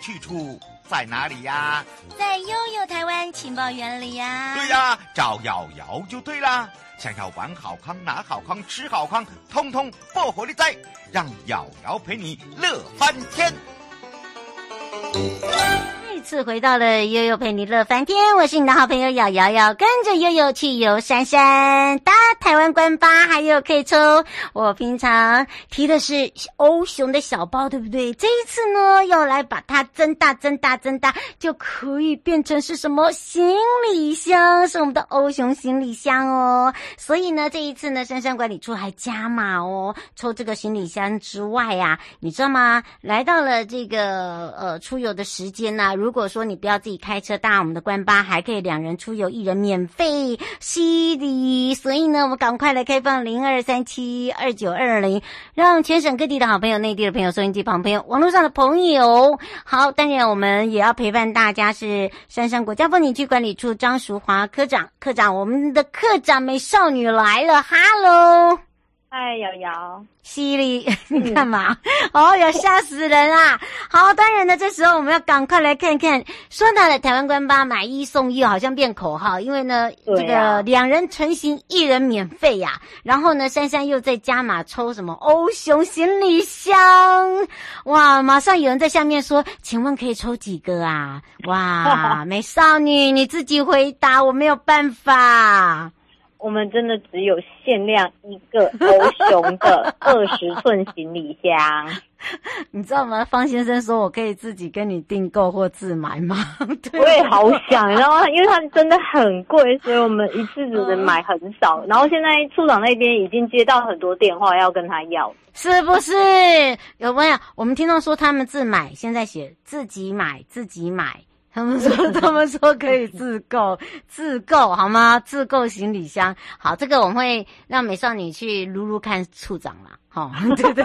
去处在哪里呀？在悠悠台湾情报园里呀。对呀，找瑶瑶就对啦。想要玩好康、拿好康、吃好康，通通不火力在，让瑶瑶陪你乐翻天。再次回到了悠悠陪你乐翻天，我是你的好朋友瑶瑶，要跟着悠悠去游山山，搭台湾观巴，还有可以抽。我平常提的是欧熊的小包，对不对？这一次呢，要来把它增大、增大、增大，就可以变成是什么行李箱？是我们的欧熊行李箱哦。所以呢，这一次呢，山山管理处还加码哦，抽这个行李箱之外呀、啊，你知道吗？来到了这个呃出游的时间呢、如果说你不要自己开车搭我们的观巴，还可以两人出游，一人免费洗礼。所以呢，那我们赶快来开放零二三七二九二零，让全省各地的好朋友、内地的朋友、收音机旁朋友、网络上的朋友，好，当然我们也要陪伴大家。是山上国家风景区管理处张淑华科长，科长，我们的科长美少女来了，哈喽。嗨，瑶瑶，犀利，你干嘛？哦，哟吓死人啊！好，当然呢，这时候我们要赶快来看看，说到了台湾官巴买一送一，好像变口号，因为呢，这个两人成行，一人免费呀、啊。然后呢，珊珊又在加码抽什么欧熊行李箱，哇！马上有人在下面说，请问可以抽几个啊？哇，美少女，你自己回答，我没有办法。我们真的只有限量一个 欧熊的二十寸行李箱，你知道吗？方先生说我可以自己跟你订购或自买吗？对我也好想，你知道吗？因为它真的很贵，所以我们一次只能买很少。然后现在处长那边已经接到很多电话要跟他要，是不是？有没有？我们听到说他们自买，现在写自己买，自己买。他们说，他们说可以自购，自购好吗？自购行李箱，好，这个我们会让美少女去撸撸看处长啦，好，对的，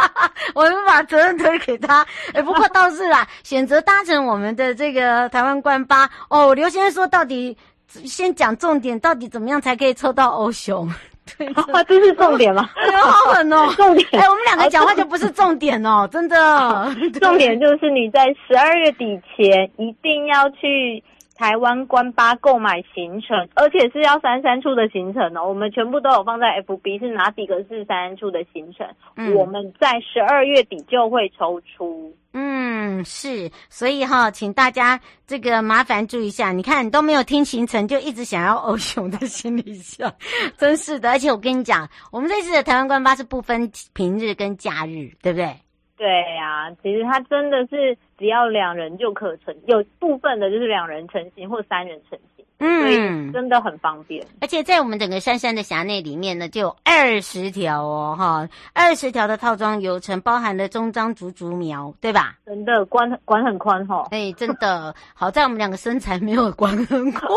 我们把责任推给他。哎，不过倒是啦，选择搭乘我们的这个台湾观巴哦。刘先生说，到底先讲重点，到底怎么样才可以抽到欧熊？对，啊，这是重点吗？哎呦，好狠哦！重点，哎，我们两个讲话就不是重点哦，真的。重点就是你在十二月底前一定要去台湾关巴购买行程，而且是要三三处的行程哦。我们全部都有放在 FB，是哪几个是三三处的行程？嗯，我们在十二月底就会抽出。嗯，是，所以哈，请大家这个麻烦注意一下。你看，你都没有听行程，就一直想要欧熊的行李箱，真是的。而且我跟你讲，我们这次的台湾观巴是不分平日跟假日，对不对？对呀、其实它真的是只要两人就可成，有部分的就是两人成行或三人成。嗯，真的很方便，而且在我们整个山山的辖内里面呢，就有二十条哦，哈，二十条的套装游程，包含了中彰竹竹苗，对吧？真的，管管很宽哈、哦。哎，真的，好在我们两个身材没有管很宽。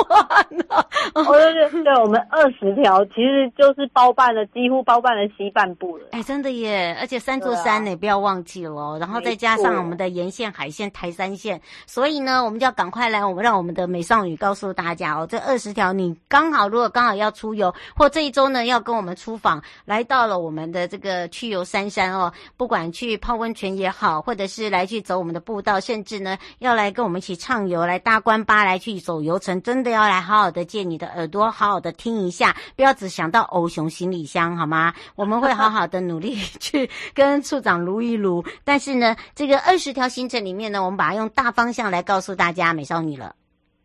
哦，对对对，我们二十条其实就是包办了，几乎包办了西半部了。哎，真的耶，而且三座山呢，啊、不要忘记了哦。然后再加上我们的沿线、海线、台山线，所以呢，我们就要赶快来，我们让我们的美少女告诉大家。好，这二十条你刚好，如果刚好要出游，或这一周呢要跟我们出访，来到了我们的这个去游山山哦，不管去泡温泉也好，或者是来去走我们的步道，甚至呢要来跟我们一起畅游，来搭观巴来去走游程，真的要来好好的借你的耳朵，好好的听一下，不要只想到欧熊行李箱好吗？我们会好好的努力 去跟处长撸一撸，但是呢，这个二十条行程里面呢，我们把它用大方向来告诉大家，美少女了。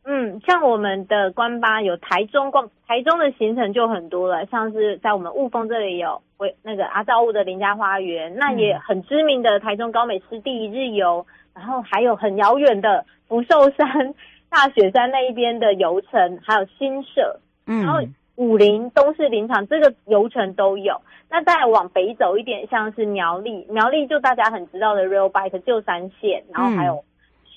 嗯，像我们的关巴有台中逛，台中的行程就很多了，像是在我们雾峰这里有为那个阿造雾的林家花园，那也很知名的台中高美湿地一日游，然后还有很遥远的福寿山。大雪山那一边的游程，还有新社，嗯，然后武林、东势林场这个游程都有。那再往北走一点，像是苗栗，苗栗就大家很知道的 Rail Bike 旧山线，然后还有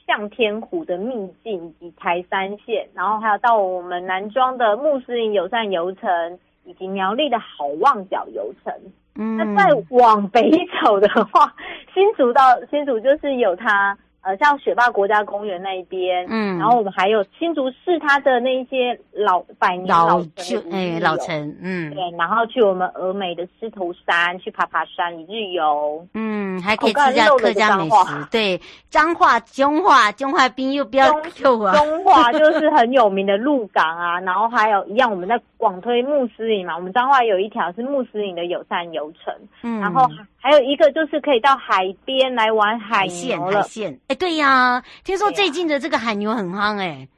向天湖的秘境以及台三线，然后还有到我们南庄的穆斯林友善游程，以及苗栗的好望角游程。嗯，那再往北走的话，新竹到新竹就是有它。呃，像雪霸国家公园那一边，嗯，然后我们还有新竹市它的那一些老百年老城，哎，老城，嗯，对，然后去我们峨眉的狮头山去爬爬山一日游，嗯，还可以吃下客家美食，对，彰化、中化、中化兵又不要 Q 啊，中化 就是很有名的鹿港啊，然后还有一样我们在广推穆斯林嘛，我们彰化有一条是穆斯林的友善游程，嗯，然后还有一个就是可以到海边来玩海牛了，海线。哎，对呀、啊，听说最近的这个海牛很夯哎、欸，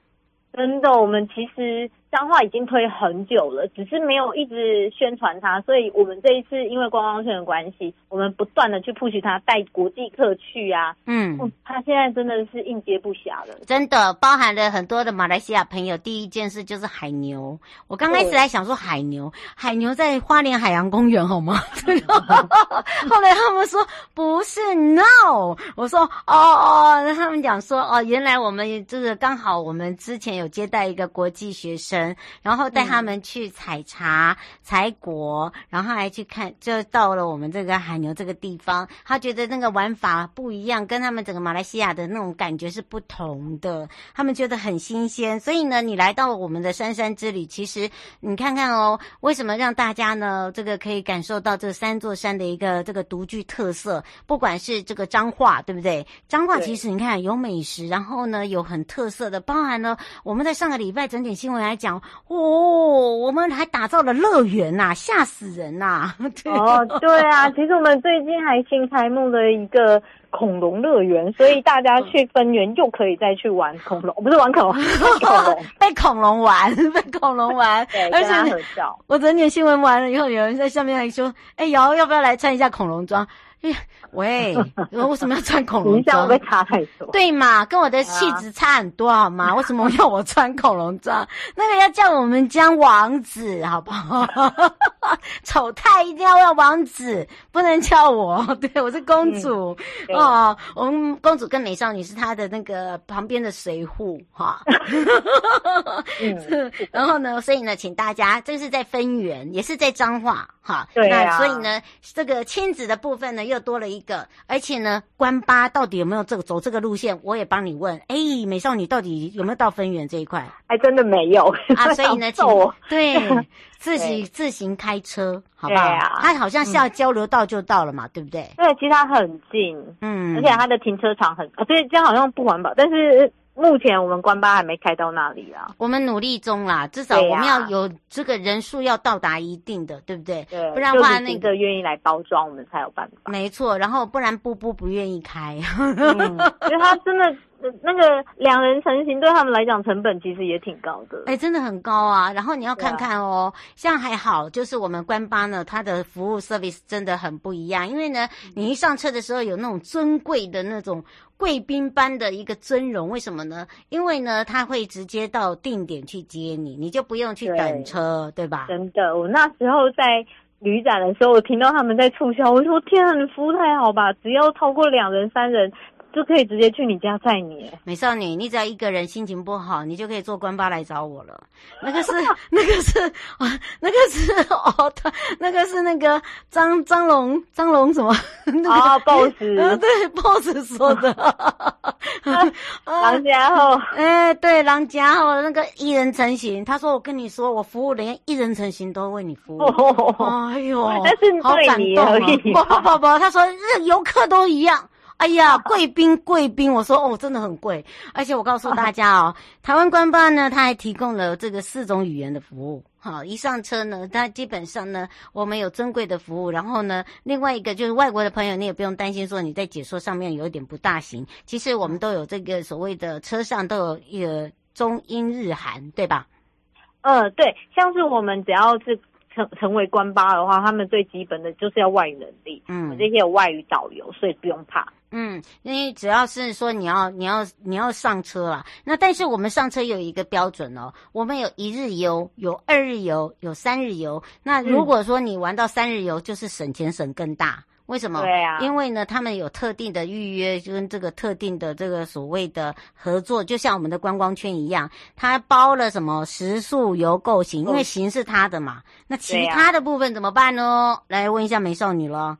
真的，我们其实。彰化已经推很久了，只是没有一直宣传它，所以我们这一次因为观光圈的关系，我们不断的去 push 它，带国际客去啊。嗯，它现在真的是应接不暇了，真的包含了很多的马来西亚朋友。第一件事就是海牛，我刚开始还想说海牛，海牛在花莲海洋公园好吗？后来他们说不是，no，我说哦哦，那他们讲说哦，原来我们就是刚好我们之前有接待一个国际学生。然后带他们去采茶、采果，然后还去看，就到了我们这个海牛这个地方。他觉得那个玩法不一样，跟他们整个马来西亚的那种感觉是不同的。他们觉得很新鲜，所以呢，你来到我们的山山之旅，其实你看看哦，为什么让大家呢这个可以感受到这三座山的一个这个独具特色？不管是这个彰化，对不对？彰化其实你看有美食，然后呢有很特色的，包含了我们在上个礼拜整点新闻来讲。哦，我们还打造了乐园呐，吓死人呐！哦，对啊，其实我们最近还新开幕了一个恐龙乐园，所以大家去分园又可以再去玩恐龙，不是玩恐龙，恐龙被恐龙玩，被恐龙玩，对，而且我整点新闻完了以后，有人在下面还说：“哎，瑶要不要来穿一下恐龙装？”哎，喂，我 为什么要穿恐龙 装？会差太多，对嘛？跟我的气质差很多，好吗？为什么要我穿恐龙装？那个要叫我们家王子，好不好？丑态一定要叫王子，不能叫我。对，我是公主、嗯、哦。我们公主跟美少女是她的那个旁边的随扈哈。嗯、然后呢，所以呢，请大家这是在分园，也是在彰化哈。对啊。那所以呢，这个亲子的部分呢。又多了一个，而且呢，关八到底有没有这个走这个路线？我也帮你问。哎，美少女到底有没有到分园这一块？还真的没有啊，所以呢，请对 自己自行开车，好不好？它好像是要交流道就到了嘛，对不对？对，其实它很近，嗯，而且它的停车场很啊，所以这样好像不环保，但是。目前我们关巴还没开到那里啊，我们努力中啦，至少我们要有这个人数要到达一定的，对不对？对，不然的话那个愿意来包装，我们才有办法。没错，然后不然布布不愿意开，嗯，因为他真的。那个两人成行对他们来讲成本其实也挺高的，哎、欸，真的很高啊。然后你要看看哦，像还好，就是我们关八呢，它的服务 service 真的很不一样。因为呢，你一上车的时候有那种尊贵的那种贵宾般的一个尊荣，为什么呢？因为呢，他会直接到定点去接你，你就不用去等车，对，对吧？真的，我那时候在旅展的时候，我听到他们在促销，我说天啊，你服务太好吧，只要超过两人、三人。就可以直接去你家载你，美少女，你只要一个人心情不好，你就可以坐关巴来找我了。那个是，那个是啊，那个是哦，他那个是那个张张龙张龙什么？啊，boss，对，boss 说的。狼家后，哎，对，狼家后那个一人成型，他说我跟你说，我服务连一人成型都为你服务。哎呦，但是好感动啊！不不不，他说这游客都一样。哎呀，贵宾贵宾，我说哦，真的很贵。而且我告诉大家哦，台湾官办呢，它还提供了这个四种语言的服务。好，一上车呢，它基本上呢，我们有尊贵的服务。然后呢，另外一个就是外国的朋友，你也不用担心说你在解说上面有一点不大行。其实我们都有这个所谓的车上都有一个中英日韩，对吧？呃，对，像是我们只要是。成成为官八的话，他们最基本的就是要外语能力，嗯，我这些有外语导游，所以不用怕。嗯，因为只要是说你要你要你要上车啦，那但是我们上车有一个标准哦，我们有一日游，有二日游，有三日游。那如果说你玩到三日游，就是省钱省更大。为什么？对啊，因为呢，他们有特定的预约，就跟这个特定的这个所谓的合作，就像我们的观光圈一样，他包了什么食宿游购行，因为行是他的嘛。那其他的部分怎么办呢？啊、来问一下美少女了。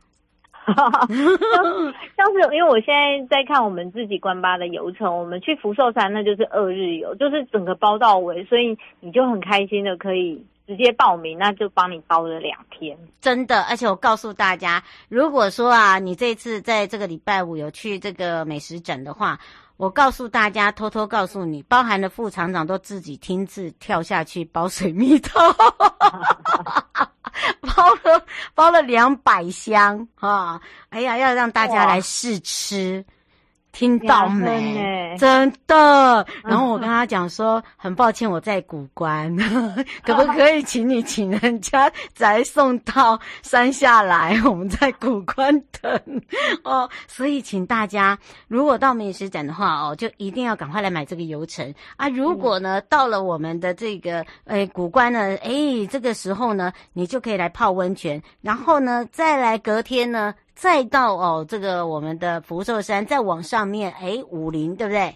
像是因为我现在在看我们自己观巴的游程，我们去福寿山那就是二日游，就是整个包到尾，所以你就很开心的可以。直接报名，那就帮你包了两天，真的。而且我告诉大家，如果说啊，你这次在这个礼拜五有去这个美食展的话，我告诉大家，偷偷告诉你，包含了副厂长都自己亲自跳下去包水蜜桃，包了包了两百箱啊！哎呀，要让大家来试吃。听到没？真的。然后我跟他讲说，很抱歉我在古关，可不可以请你请人家再送到山下来？我们在古关等 哦。所以请大家，如果到美食展的话哦，就一定要赶快来买这个游程啊。如果呢，到了我们的这个诶古关呢，诶这个时候呢，你就可以来泡温泉，然后呢，再来隔天呢。再到哦，这个我们的福寿山，再往上面，哎，武陵，对不对？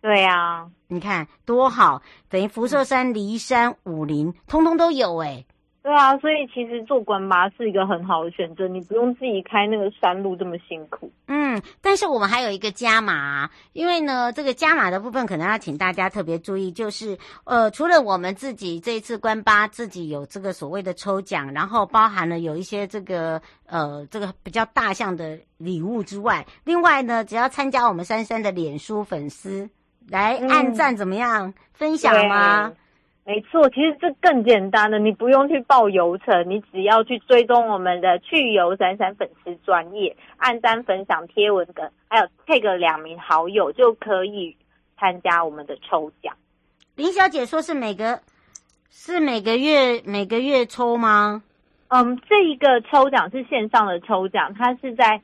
对呀、啊，你看多好，等于福寿山、骊山、武陵，通通都有哎。对啊，所以其实做观巴是一个很好的选择，你不用自己开那个山路这么辛苦。嗯，但是我们还有一个加码，因为呢，这个加码的部分可能要请大家特别注意，就是呃，除了我们自己这一次官巴自己有这个所谓的抽奖，然后包含了有一些这个呃这个比较大项的礼物之外，另外呢，只要参加我们珊珊的脸书粉丝来按赞怎么样？嗯、分享吗？没错，其实这更简单的，你不用去报游程，你只要去追踪我们的去游闪闪粉丝专业，按赞分享贴文的，还有 tag 两名好友就可以参加我们的抽奖。林小姐说是每个是每个月每个月抽吗？嗯，这一个抽奖是线上的抽奖，它是在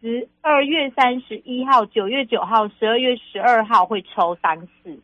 十二月三十一号、九月九号、十二月十二号会抽三次。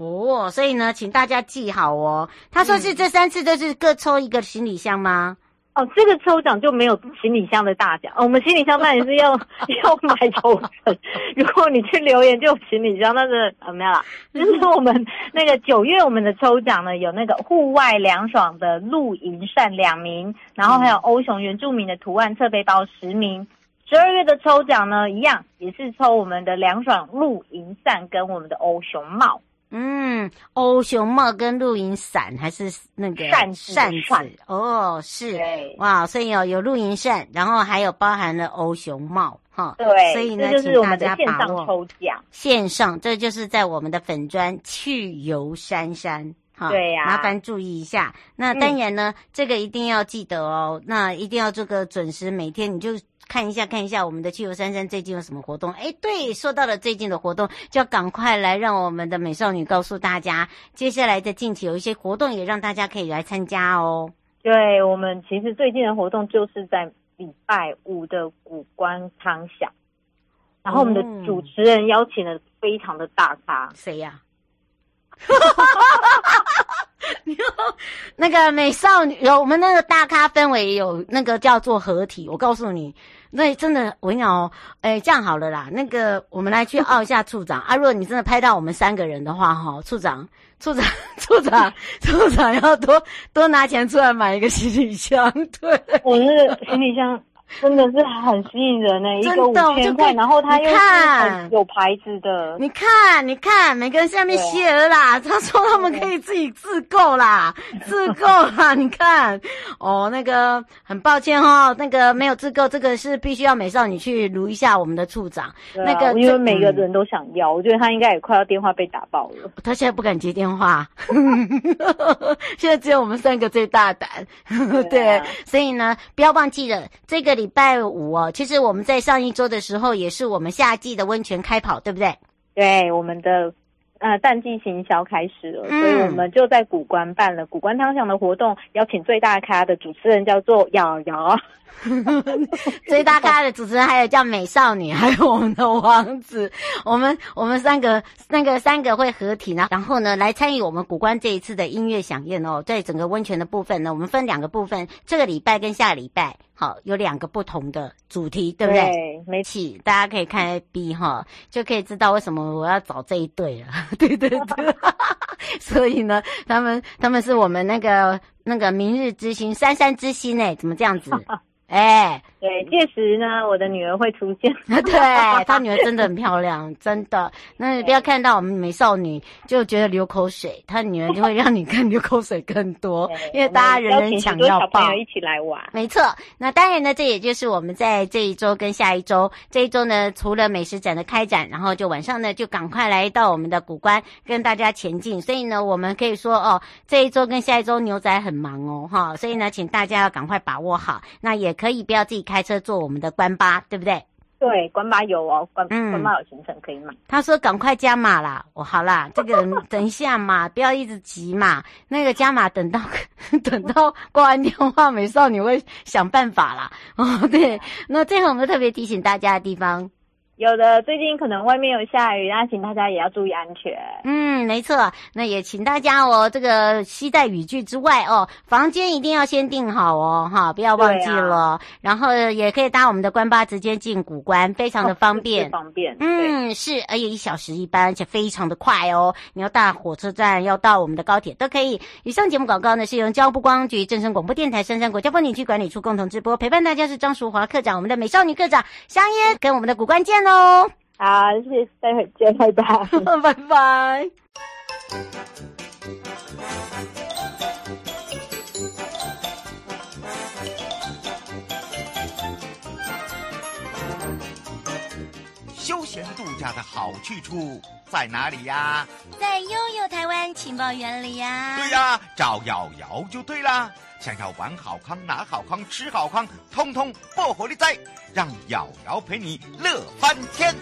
哦，所以呢，请大家记好哦。他说是这三次都是各抽一个行李箱吗？嗯、哦，这个抽奖就没有行李箱的大奖。哦、我们行李箱当然是要 要买抽成。如果你去留言就有行李箱，那是怎么样啦？就是我们那个九月我们的抽奖呢，有那个户外凉爽的露营扇两名，然后还有欧熊原住民的图案侧背包十名。十二月的抽奖呢，一样也是抽我们的凉爽露营扇跟我们的欧熊帽。嗯，欧熊帽跟露营伞还是那个扇子扇子。哦，是。哇，所以哦有露营扇，然后还有包含了欧熊帽哈，对，所以呢，请大家把握线上抽奖，线上这就是在我们的粉砖去游珊珊哈，对呀、啊，麻烦注意一下。那当然呢，嗯、这个一定要记得哦，那一定要这个准时，每天你就。看一下，看一下我们的去游珊珊最近有什么活动？哎，对，说到了最近的活动，就要赶快来让我们的美少女告诉大家，接下来的近期有一些活动，也让大家可以来参加哦。对，我们其实最近的活动就是在礼拜五的古关汤享，然后我们的主持人邀请了非常的大咖，谁呀？那个美少女有我们那个大咖氛围，有那个叫做合体，我告诉你。那真的，我跟你讲哦，哎，这样好了啦，那个我们来去奥一下处长啊。如果你真的拍到我们三个人的话，哈，处长，处长，处长，处长要多多拿钱出来买一个行李箱，对，我那个行李箱。真的是很吸引人呢，一个五千块，然后它又是很有牌子的。你看，你看，每个人下面写了啦，他说他们可以自己自购啦，自购啦。你看，哦，那个很抱歉哈，那个没有自购，这个是必须要美少女去撸一下我们的处长。啊、那个因为每个人都想要，嗯、我觉得他应该也快要电话被打爆了。他现在不敢接电话，现在只有我们三个最大胆。对、啊，所以呢，不要忘记了这个。礼拜五哦，其实我们在上一周的时候也是我们夏季的温泉开跑，对不对？对，我们的呃淡季行销开始了，嗯、所以我们就在古关办了古关汤祥的活动，邀请最大咖的主持人叫做瑶瑶。最大咖的主持人还有叫美少女，还有我们的王子，我们我们三个那个三个会合体呢，然后呢来参与我们古关这一次的音乐响宴哦，在整个温泉的部分呢，我们分两个部分，这个礼拜跟下个礼拜，好有两个不同的主题，对不对？对，没错，大家可以看 A B 哈，就可以知道为什么我要找这一对了，对 对对，所以呢，他们他们是我们那个那个明日之星，珊珊之星哎，怎么这样子？哎，对，届时呢，我的女儿会出现。对，她女儿真的很 漂亮，真的。那你不要看到我们美少女就觉得流口水，她女儿就会让你更流口水更多，因为大家人人想要抱。小朋友一起来玩，没错。那当然呢，这也就是我们在这一周跟下一周，这一周呢，除了美食展的开展，然后就晚上呢，就赶快来到我们的古关跟大家前进。所以呢，我们可以说哦，这一周跟下一周牛仔很忙哦，哈。所以呢，请大家要赶快把握好。那也。可以不要自己开车坐我们的官巴，对不对？对，官巴有哦，官嗯，关巴有行程可以买。他说赶快加码啦，我，好啦，这个 等一下嘛，不要一直急嘛。那个加码等到 等到挂完电话，美少女会想办法啦。哦，对，那最后我们特别提醒大家的地方。有的，最近可能外面有下雨，那请大家也要注意安全。嗯，没错，那也请大家哦，这个携带雨具之外哦，房间一定要先订好哦，哈，不要忘记了。啊、然后也可以搭我们的关巴直接进古关，非常的方便，哦、方便。嗯，是，而且一小时一班，而且非常的快哦。你要到火车站，要到我们的高铁都可以。以上节目广告呢，是由交通光局、正声广播电台、深山国家风景区管理处共同直播，陪伴大家是张淑华课长，我们的美少女课长香烟，跟我们的古关见哦。哦，好，谢谢，待会见，拜拜，拜拜。休闲度假的好去处在哪里呀？在悠悠台湾情报园里呀。对呀，找瑶瑶就对了。想要玩好康、拿好康、吃好康，通通薄荷力在，让瑶瑶陪你乐翻天。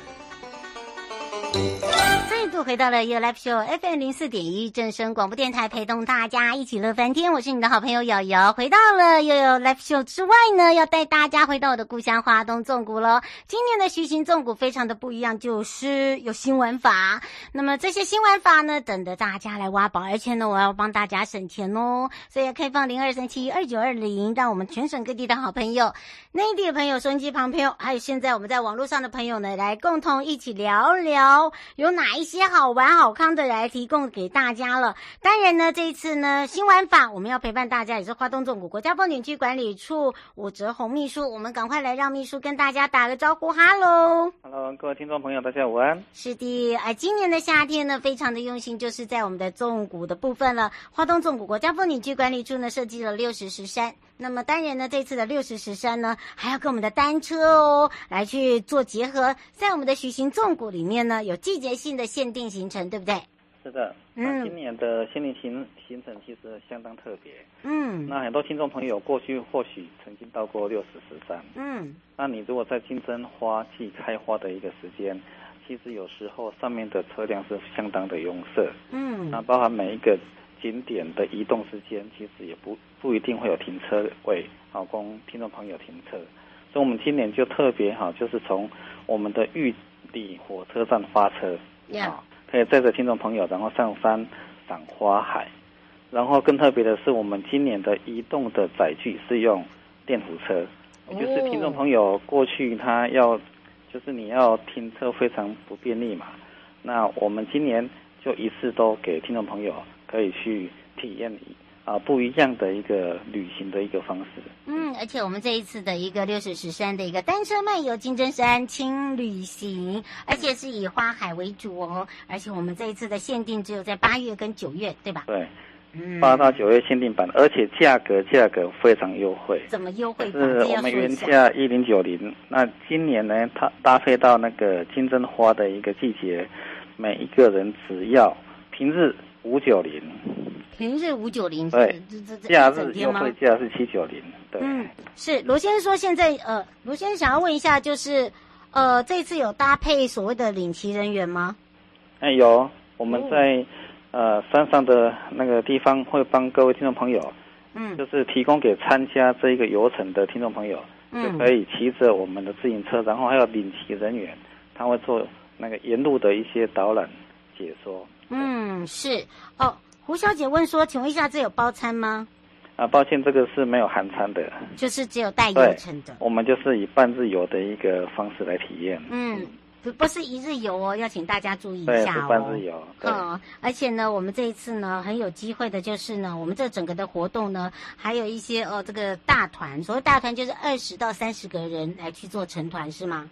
再度回到了 You Live Show FM 零四点一正声广播电台，陪同大家一起乐翻天。我是你的好朋友瑶瑶。回到了 You Live Show 之外呢，要带大家回到我的故乡花东纵谷喽。今年的徐行纵谷非常的不一样，就是有新玩法。那么这些新玩法呢，等着大家来挖宝，而且呢，我要帮大家省钱哦。所以要开放零二三七二九二零，让我们全省各地的好朋友、内地的朋友、收音机旁朋友，还有现在我们在网络上的朋友呢，来共同一起聊聊。有哪一一些好玩好康的来提供给大家了？当然呢，这一次呢，新玩法我们要陪伴大家，也是花东纵谷国家风景区管理处武哲宏秘书，我们赶快来让秘书跟大家打个招呼，哈喽，哈喽，各位听众朋友，大家午安。是的，哎，今年的夏天呢，非常的用心，就是在我们的纵谷的部分了。花东纵谷国家风景区管理处呢，设计了六十石山。那么当然呢，这次的六十石山呢，还要跟我们的单车哦来去做结合，在我们的徐行纵谷里面呢，有季节性的限定行程，对不对？是的，嗯，今年的限定行行程其实相当特别，嗯，那很多听众朋友过去或许曾经到过六十石山，嗯，那你如果在金针花季开花的一个时间，其实有时候上面的车辆是相当的拥塞，嗯，那包含每一个。景点的移动时间其实也不不一定会有停车位，好供听众朋友停车。所以，我们今年就特别好，就是从我们的玉里火车站发车，啊，可以载着听众朋友，然后上山赏花海。然后更特别的是，我们今年的移动的载具是用电扶车，也就是听众朋友过去他要，就是你要停车非常不便利嘛。那我们今年就一次都给听众朋友。可以去体验啊不一样的一个旅行的一个方式。嗯，而且我们这一次的一个六十石山的一个单车漫游金针山轻旅行，而且是以花海为主哦。而且我们这一次的限定只有在八月跟九月，对吧？对，嗯，八到九月限定版，而且价格价格非常优惠。怎么优惠？是我们原价一零九零，那今年呢，它搭配到那个金针花的一个季节，每一个人只要平日。五九零，平日五九零，对，假日优惠价是七九零，对，嗯，是罗先生说现在呃，罗先生想要问一下，就是呃，这次有搭配所谓的领骑人员吗？哎，有，我们在呃山上的那个地方会帮各位听众朋友，嗯，就是提供给参加这一个游程的听众朋友，嗯，就可以骑着我们的自行车，然后还有领骑人员，他会做那个沿路的一些导览解说。嗯，是哦。胡小姐问说：“请问一下，这有包餐吗？”啊，抱歉，这个是没有含餐的，就是只有带游程的。我们就是以半日游的一个方式来体验。嗯，不不是一日游哦，要请大家注意一下哦。是半日游。嗯，而且呢，我们这一次呢，很有机会的就是呢，我们这整个的活动呢，还有一些哦，这个大团，所谓大团就是二十到三十个人来去做成团，是吗？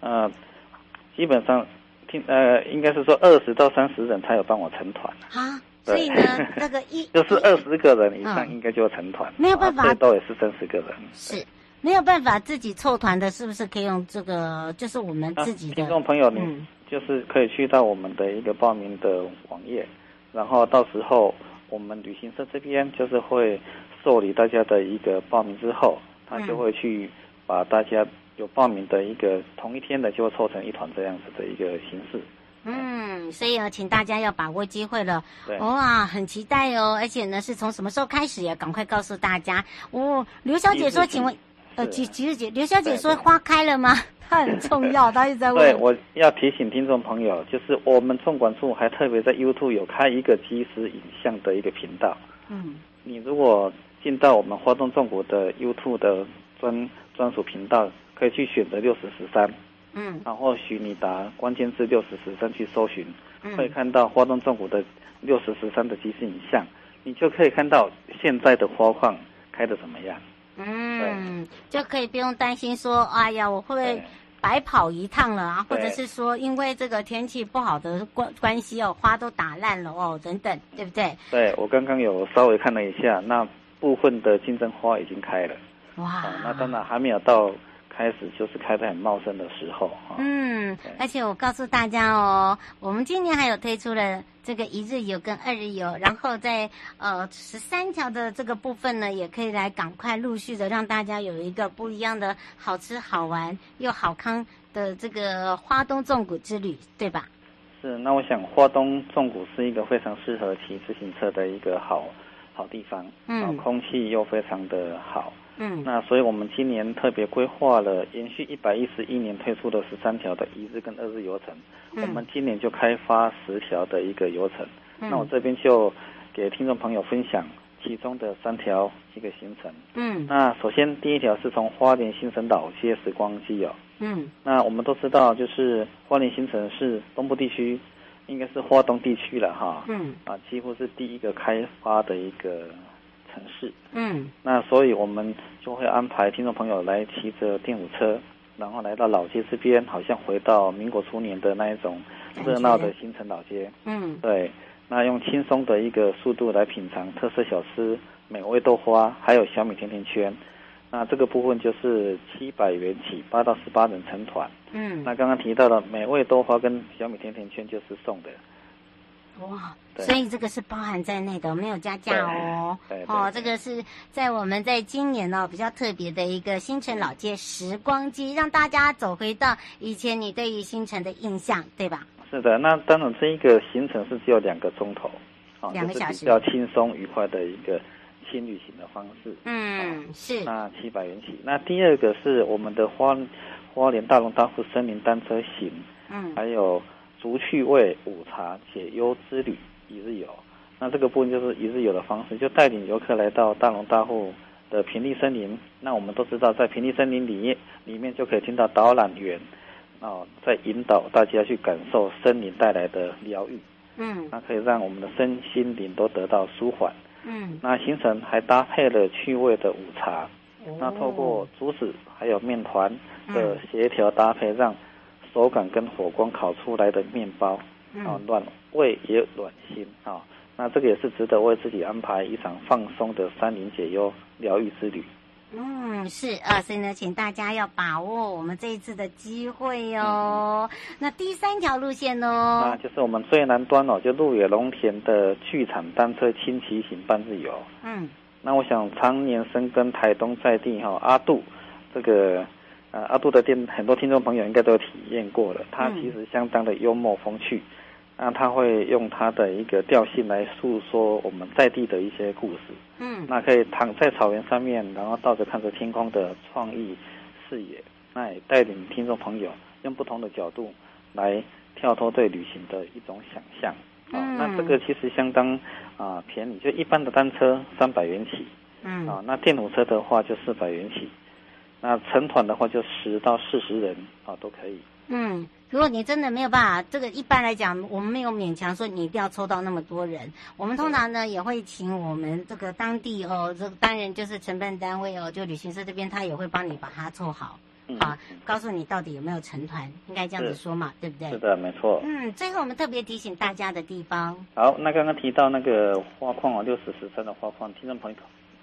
呃，基本上听呃，应该是说二十到三十人才有帮我成团。啊。所以呢，那个一就是二十个人以上应该就成团，没有办法，最多也是三十个人，是没有办法自己凑团的，是不是可以用这个？就是我们自己的听众朋友，你就是可以去到我们的一个报名的网页，然后到时候我们旅行社这边就是会受理大家的一个报名之后，他就会去把大家有报名的一个同一天的就会凑成一团这样子的一个形式。嗯，所以呢，请大家要把握机会了。对，哇，很期待哦！而且呢，是从什么时候开始呀？赶快告诉大家。哦，刘小姐说，请问，呃，吉吉日姐，刘小姐说花开了吗？她很重要，她一直在问。对，我要提醒听众朋友，就是我们纵管处还特别在 YouTube 有开一个即时影像的一个频道。嗯，你如果进到我们花东纵谷的 YouTube 的专专属频道，可以去选择六十十三。嗯，然后或许你打关键字六十十三去搜寻，嗯、会看到花东纵谷的六十十三的即时影像，你就可以看到现在的花况开的怎么样。嗯，就可以不用担心说，哎呀，我会不会白跑一趟了啊？或者是说，因为这个天气不好的关关系哦，花都打烂了哦，等等，对不对？对，我刚刚有稍微看了一下，那部分的金针花已经开了。哇，啊、那当然还没有到。开始就是开得很茂盛的时候，嗯，而且我告诉大家哦，我们今年还有推出了这个一日游跟二日游，然后在呃十三条的这个部分呢，也可以来赶快陆续的让大家有一个不一样的好吃好玩又好康的这个花东纵谷之旅，对吧？是，那我想花东纵谷是一个非常适合骑自行车的一个好好地方，嗯，空气又非常的好。嗯，那所以我们今年特别规划了延续一百一十一年推出的十三条的一日跟二日游程，嗯、我们今年就开发十条的一个游程。嗯、那我这边就给听众朋友分享其中的三条一个行程。嗯，那首先第一条是从花莲新城岛接时光机哦。嗯，那我们都知道，就是花莲新城是东部地区，应该是花东地区了哈。嗯，啊，几乎是第一个开发的一个。城市，嗯，那所以我们就会安排听众朋友来骑着电舞车，然后来到老街这边，好像回到民国初年的那一种热闹的新城老街，嗯，对，那用轻松的一个速度来品尝特色小吃、美味豆花，还有小米甜甜圈，那这个部分就是七百元起，八到十八人成团，嗯，那刚刚提到的美味豆花跟小米甜甜圈就是送的。哇，所以这个是包含在内的，没有加价哦。哦，这个是在我们在今年哦比较特别的一个新城老街时光机，让大家走回到以前你对于新城的印象，对吧？是的，那当然这一个行程是只有两个钟头，两个小时，比较轻松愉快的一个轻旅行的方式。嗯，是。那七百元起。那第二个是我们的花花莲大龙大富森林单车行，嗯，还有。竹趣味午茶解忧之旅一日游，那这个部分就是一日游的方式，就带领游客来到大龙大户的平地森林。那我们都知道，在平地森林里面，里面就可以听到导览员哦在引导大家去感受森林带来的疗愈。嗯，那可以让我们的身心灵都得到舒缓。嗯，那行程还搭配了趣味的午茶，哦、那透过竹子还有面团的协调搭配，让手感跟火光烤出来的面包，啊，暖胃也暖心啊。那这个也是值得为自己安排一场放松的山林解忧疗愈之旅。嗯，是啊，所以呢，请大家要把握我们这一次的机会哦。嗯、那第三条路线哦？那就是我们最南端哦，就鹿野农田的剧场单车轻骑行半日游。嗯，那我想常年深耕台东在地哈，阿杜这个。呃，阿杜的店很多听众朋友应该都有体验过了，他其实相当的幽默风趣。嗯、那他会用他的一个调性来诉说我们在地的一些故事。嗯，那可以躺在草原上面，然后倒着看着天空的创意视野，那也带领听众朋友用不同的角度来跳脱对旅行的一种想象。嗯，那这个其实相当啊、呃、便宜，就一般的单车三百元起。嗯，啊，那电动车的话就四百元起。那成团的话就十到四十人啊都可以。嗯，如果你真的没有办法，这个一般来讲，我们没有勉强说你一定要抽到那么多人。我们通常呢也会请我们这个当地哦，这个当然就是承办单位哦，就旅行社这边他也会帮你把它凑好，嗯、好，告诉你到底有没有成团，应该这样子说嘛，对不对？是的，没错。嗯，最后我们特别提醒大家的地方。好，那刚刚提到那个花框哦，六十十三的花框，听众朋友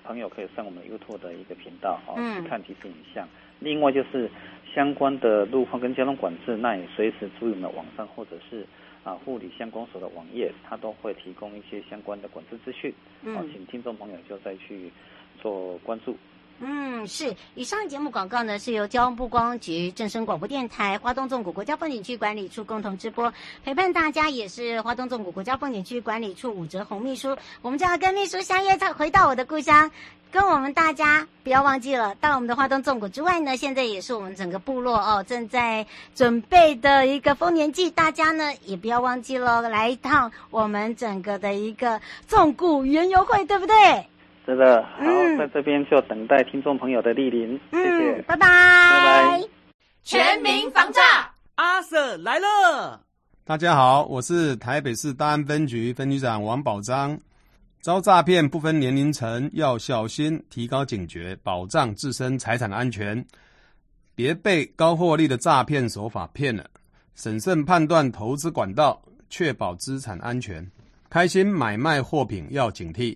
朋友可以上我们 YouTube 的一个频道哦，嗯、去看即时影像。另外就是相关的路况跟交通管制，那也随时注意我们的网上或者是啊护理乡公所的网页，它都会提供一些相关的管制资讯。嗯，好，请听众朋友就再去做关注。嗯，是。以上节目广告呢，是由交通部观光局、正声广播电台、花东纵谷国家风景区管理处共同直播。陪伴大家也是花东纵谷国家风景区管理处武哲红秘书。我们就要跟秘书相约，再回到我的故乡，跟我们大家不要忘记了，到我们的花东纵谷之外呢，现在也是我们整个部落哦正在准备的一个丰年祭，大家呢也不要忘记了，来一趟我们整个的一个纵谷园游会，对不对？是的，好，嗯、在这边就等待听众朋友的莅临，谢谢，拜拜，拜拜。全民防诈，阿 Sir 来了。大家好，我是台北市大安分局分局长王宝章。遭诈骗不分年龄层，要小心，提高警觉，保障自身财产安全，别被高获利的诈骗手法骗了。审慎判断投资管道，确保资产安全。开心买卖货品要警惕。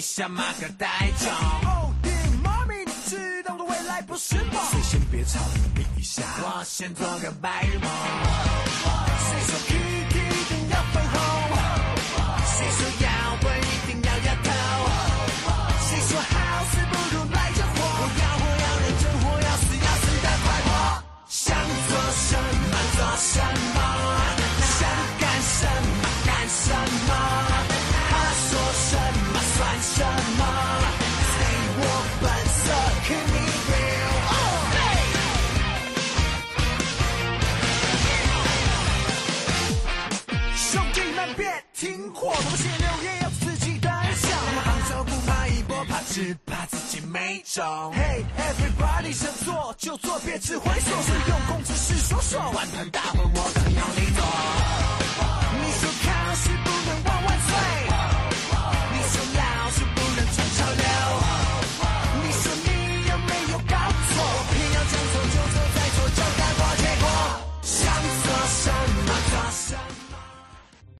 像马个代种。哦爹，妈咪，你知道的未来不是梦。所以先别吵，等一下，我先做个白日梦。